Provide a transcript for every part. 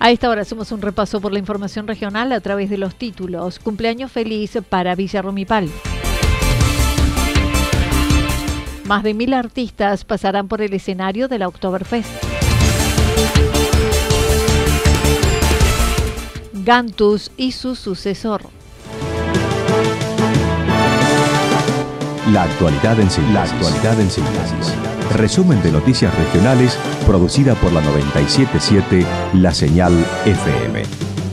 A esta hora hacemos un repaso por la información regional a través de los títulos. Cumpleaños feliz para Villa Rumipal. Más de mil artistas pasarán por el escenario de la Oktoberfest. Gantus y su sucesor. La actualidad en síntesis. La actualidad en síntesis. Resumen de noticias regionales producida por la 977 La Señal FM.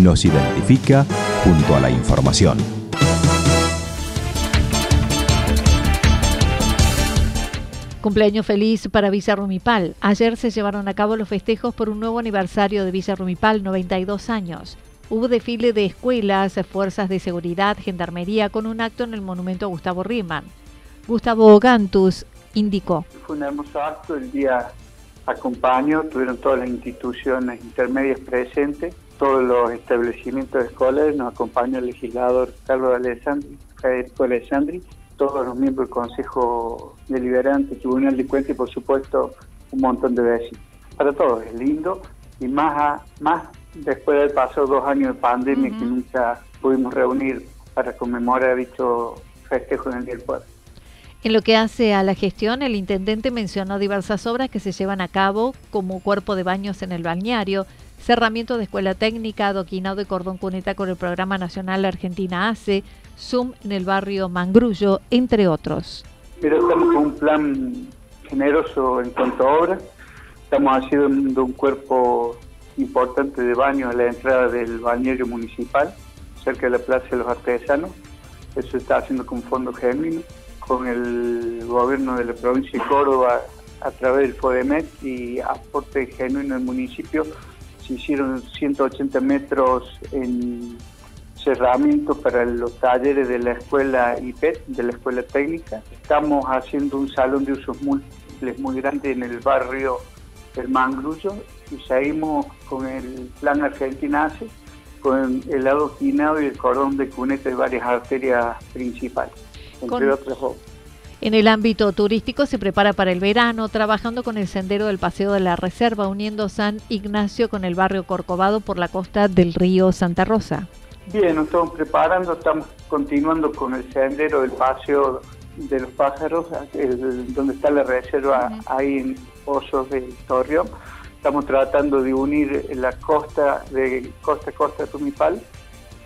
Nos identifica junto a la información. Cumpleaños feliz para Villa Rumipal. Ayer se llevaron a cabo los festejos por un nuevo aniversario de Villa Rumipal, 92 años. Hubo desfile de escuelas, fuerzas de seguridad, gendarmería con un acto en el monumento a Gustavo Riemann. Gustavo Gantus indicó. Fue un hermoso acto, el día acompañó, tuvieron todas las instituciones intermedias presentes, todos los establecimientos escolares, nos acompañó el legislador Carlos Alessandri, Federico Alessandri, todos los miembros del Consejo Deliberante, Tribunal de Cuentas y por supuesto un montón de vecinos. Para todos es lindo y más, a, más después de haber pasado dos años de pandemia que nunca pudimos reunir para conmemorar dicho festejo en el Día del Pueblo. En lo que hace a la gestión, el intendente mencionó diversas obras que se llevan a cabo, como cuerpo de baños en el balneario, cerramiento de escuela técnica, adoquinado de cordón cuneta con el programa nacional Argentina ACE, Zoom en el barrio Mangrullo, entre otros. Pero estamos con un plan generoso en cuanto a obras. Estamos haciendo un cuerpo importante de baños a la entrada del balneario municipal, cerca de la Plaza de los Artesanos. Eso está haciendo con fondo genuino con el gobierno de la provincia de Córdoba a través del FODEMET y aporte genuino del municipio. Se hicieron 180 metros en cerramiento para los talleres de la escuela IPET, de la escuela técnica. Estamos haciendo un salón de usos múltiples muy grande en el barrio del Mangrullo y seguimos con el plan Argentina ACE, con el adoquinado y el cordón de cuneta de varias arterias principales entre En el ámbito turístico se prepara para el verano, trabajando con el sendero del Paseo de la Reserva, uniendo San Ignacio con el barrio Corcovado por la costa del río Santa Rosa. Bien, nos estamos preparando, estamos continuando con el sendero del Paseo de los Pájaros, donde está la reserva ahí en Osos de Torreón. Estamos tratando de unir la costa de costa a costa de Tumipal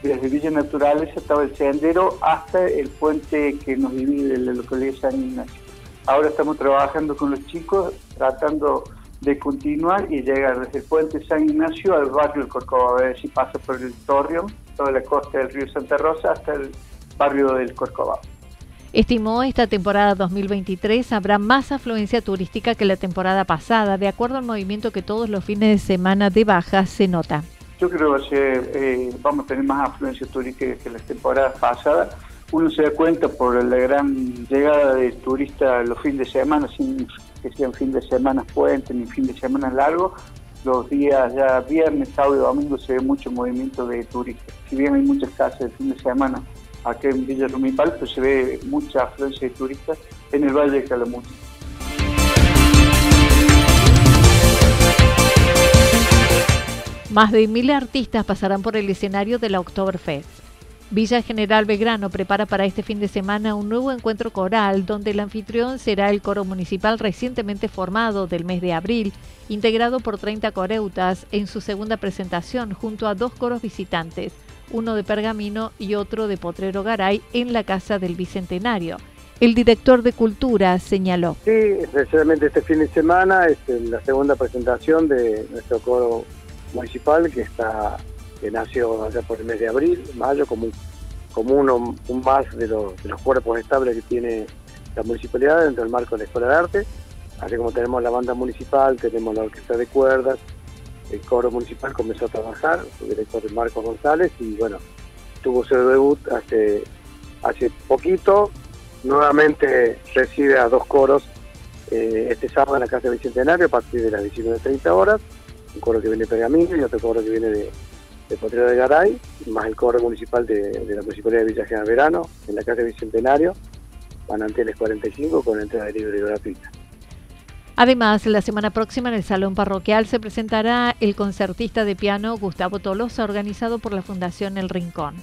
desde Villa Naturales estaba el sendero hasta el puente que nos divide de la localidad de San Ignacio. Ahora estamos trabajando con los chicos tratando de continuar y llegar desde el puente San Ignacio al barrio del Corcovado, a ver si pasa por el Torreón, toda la costa del río Santa Rosa hasta el barrio del Corcovado. Estimó esta temporada 2023 habrá más afluencia turística que la temporada pasada, de acuerdo al movimiento que todos los fines de semana de baja se nota. Yo creo que eh, vamos a tener más afluencia turística que las temporadas pasadas. Uno se da cuenta por la gran llegada de turistas los fines de semana, sin que sean fin de semana puentes ni fin de semana largos. Los días ya viernes, sábado y domingo se ve mucho movimiento de turistas. Si bien hay muchas casas de fin de semana aquí en Villa Rumipal, pues se ve mucha afluencia de turistas en el Valle de Calamuchita. Más de mil artistas pasarán por el escenario de la Oktoberfest. Villa General Belgrano prepara para este fin de semana un nuevo encuentro coral donde el anfitrión será el coro municipal recientemente formado del mes de abril, integrado por 30 coreutas en su segunda presentación junto a dos coros visitantes, uno de Pergamino y otro de Potrero Garay en la Casa del Bicentenario. El director de Cultura señaló. Sí, especialmente este fin de semana es la segunda presentación de nuestro coro municipal que está que nació allá por el mes de abril, mayo, como, como uno un más de los, de los cuerpos estables que tiene la municipalidad dentro del marco de la Escuela de Arte. Así como tenemos la banda municipal, tenemos la orquesta de cuerdas, el coro municipal comenzó a trabajar, el director de Marcos González, y bueno, tuvo su debut hace, hace poquito. Nuevamente recibe a dos coros eh, este sábado en la Casa Bicentenario a partir de las 19.30 horas. Un coro que viene de Pergamino y otro coro que viene de, de Potrero de Garay, más el coro municipal de, la Municipalidad de Villa General Verano, en la Casa Bicentenario, Manantiales 45, con entrada libre y gratuita. Además, la semana próxima en el Salón Parroquial se presentará el concertista de piano Gustavo Tolosa, organizado por la Fundación El Rincón.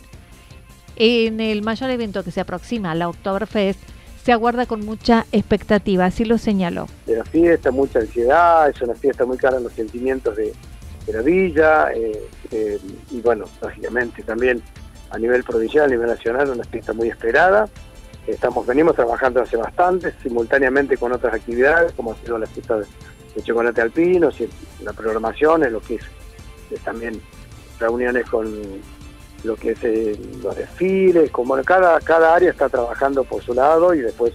En el mayor evento que se aproxima, la Oktoberfest, se aguarda con mucha expectativa, así lo señaló. De la fiesta, mucha ansiedad, es una fiesta muy cara en los sentimientos de, de la villa eh, eh, y bueno, lógicamente también a nivel provincial, a nivel nacional, una fiesta muy esperada. Estamos, venimos trabajando hace bastante, simultáneamente con otras actividades, como ha sido la fiesta de, chocolate alpino, la programación, lo que es, también reuniones con lo que es eh, los desfiles, como cada, cada área está trabajando por su lado y después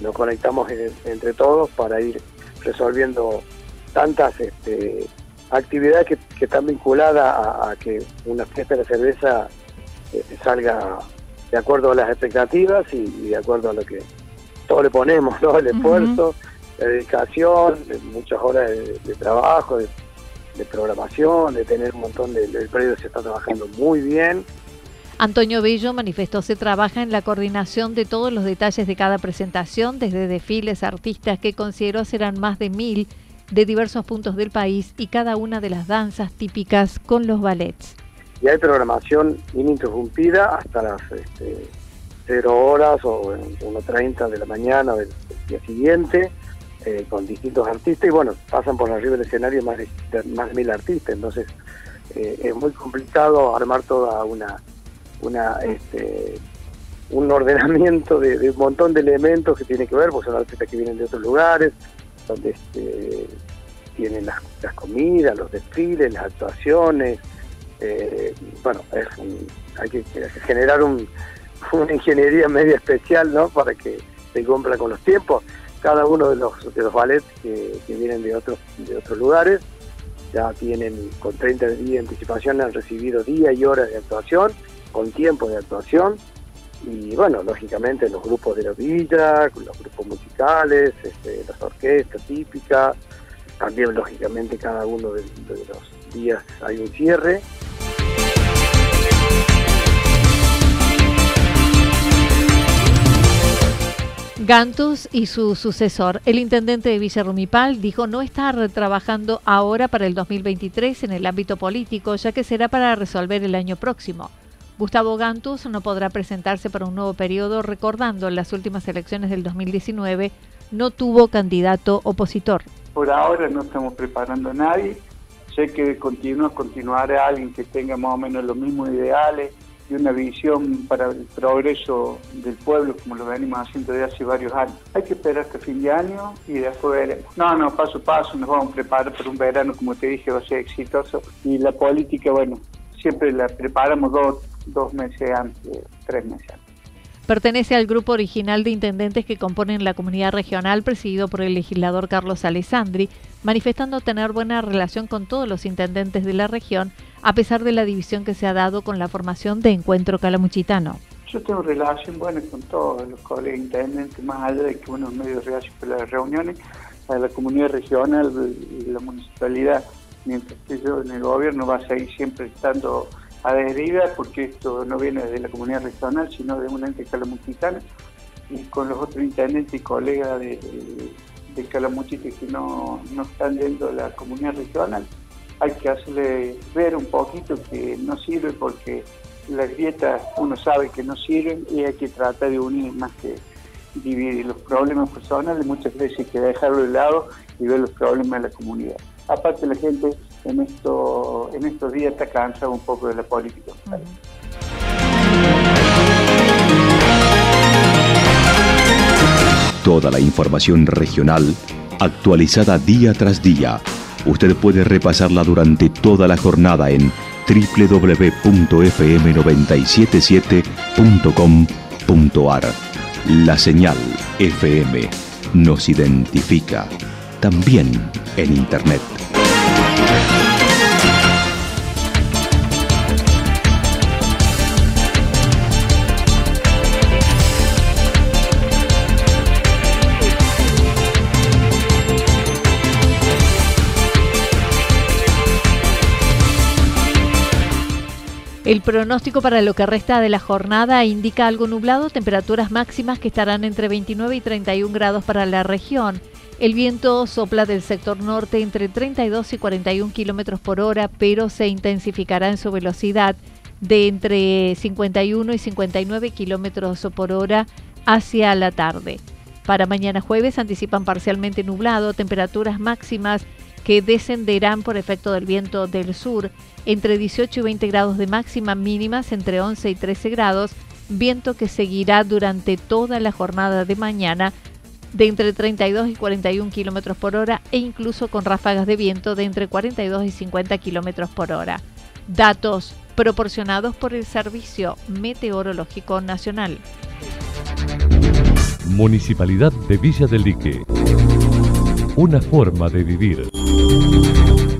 nos conectamos entre todos para ir resolviendo tantas este, actividades que, están vinculadas a, que una fiesta de cerveza eh, salga de acuerdo a las expectativas y, de acuerdo a lo que todos le ponemos, ¿no? el esfuerzo, la dedicación, muchas horas de, trabajo, de, programación, de tener un montón de... El predio se está trabajando muy bien. Antonio Bello manifestó se trabaja en la coordinación de todos los detalles de cada presentación, desde desfiles, artistas que consideró serán más de mil de diversos puntos del país y cada una de las danzas típicas con los ballets. Y hay programación ininterrumpida hasta las este, 0 horas o 1.30 de la mañana del, día siguiente, eh, con distintos artistas, y bueno, pasan por arriba del escenario más de, más de mil artistas, entonces eh, es muy complicado armar toda una, una este, un ordenamiento de, un montón de elementos que tiene que ver, pues son artistas que vienen de otros lugares, donde este, tienen las, comidas, los desfiles, las actuaciones. Eh, bueno, hay que generar una ingeniería media especial ¿no? para que se cumpla con los tiempos. Cada uno de los, de los ballets que, vienen de otros, de otros lugares. Ya tienen con 30 días de anticipación, han recibido días y horas de actuación, con tiempo de actuación. Y bueno, lógicamente los grupos de la villa, los grupos musicales, este, las orquestas típicas, también lógicamente cada uno de, los días hay un cierre. Gantus y su sucesor, el intendente de Villa Rumipal, dijo no estar trabajando ahora para el 2023 en el ámbito político, ya que será para resolver el año próximo. Gustavo Gantus no podrá presentarse para un nuevo periodo, recordando en las últimas elecciones del 2019 no tuvo candidato opositor. Por ahora no estamos preparando a nadie. Sé que de continuo continuará alguien que tenga más o menos los mismos ideales y una visión para el progreso del pueblo como lo venimos haciendo desde hace varios años. Hay que esperar hasta fin de año y después veremos. No, no, paso a paso nos vamos a preparar para un verano, como te dije, va a ser exitoso. Y la política, bueno, siempre la preparamos dos, dos meses antes, tres meses antes. Pertenece al grupo original de intendentes que componen la comunidad regional presidido por el legislador Carlos Alessandri, manifestando tener buena relación con todos los intendentes de la región, a pesar de la división que se ha dado con la formación de Encuentro Calamuchitano. Yo tengo relación buena con todos los colegas intendentes, más allá de que uno es medio reacio para las reuniones, a la comunidad regional y la municipalidad, mientras que yo en el gobierno va a seguir siempre estando adherida, porque esto no viene de la comunidad regional, sino de una ente calamuchitana, y con los otros intendentes y colegas de, de Calamuchita que no, no están dentro de la comunidad regional, hay que hacerle ver un poquito que no sirve porque las grietas uno sabe que no sirven y hay que tratar de unir más que dividir los problemas personales, muchas veces hay que dejarlo de lado y ver los problemas de la comunidad. Aparte la gente en, en estos días está cansada un poco de la política. Toda la información regional actualizada día tras día. Usted puede repasarla durante toda la jornada en www.fm977.com.ar. La señal FM nos identifica también en Internet. El pronóstico para lo que resta de la jornada indica algo nublado, temperaturas máximas que estarán entre 29 y 31 grados para la región. El viento sopla del sector norte entre 32 y 41 kilómetros por hora, pero se intensificará en su velocidad de entre 51 y 59 kilómetros por hora hacia la tarde. Para mañana jueves anticipan parcialmente nublado, temperaturas máximas que descenderán por efecto del viento del sur entre 18 y 20 grados de máxima mínimas entre 11 y 13 grados, viento que seguirá durante toda la jornada de mañana de entre 32 y 41 kilómetros por hora e incluso con ráfagas de viento de entre 42 y 50 kilómetros por hora. Datos proporcionados por el Servicio Meteorológico Nacional. Municipalidad de Villa del Lique. Una forma de vivir.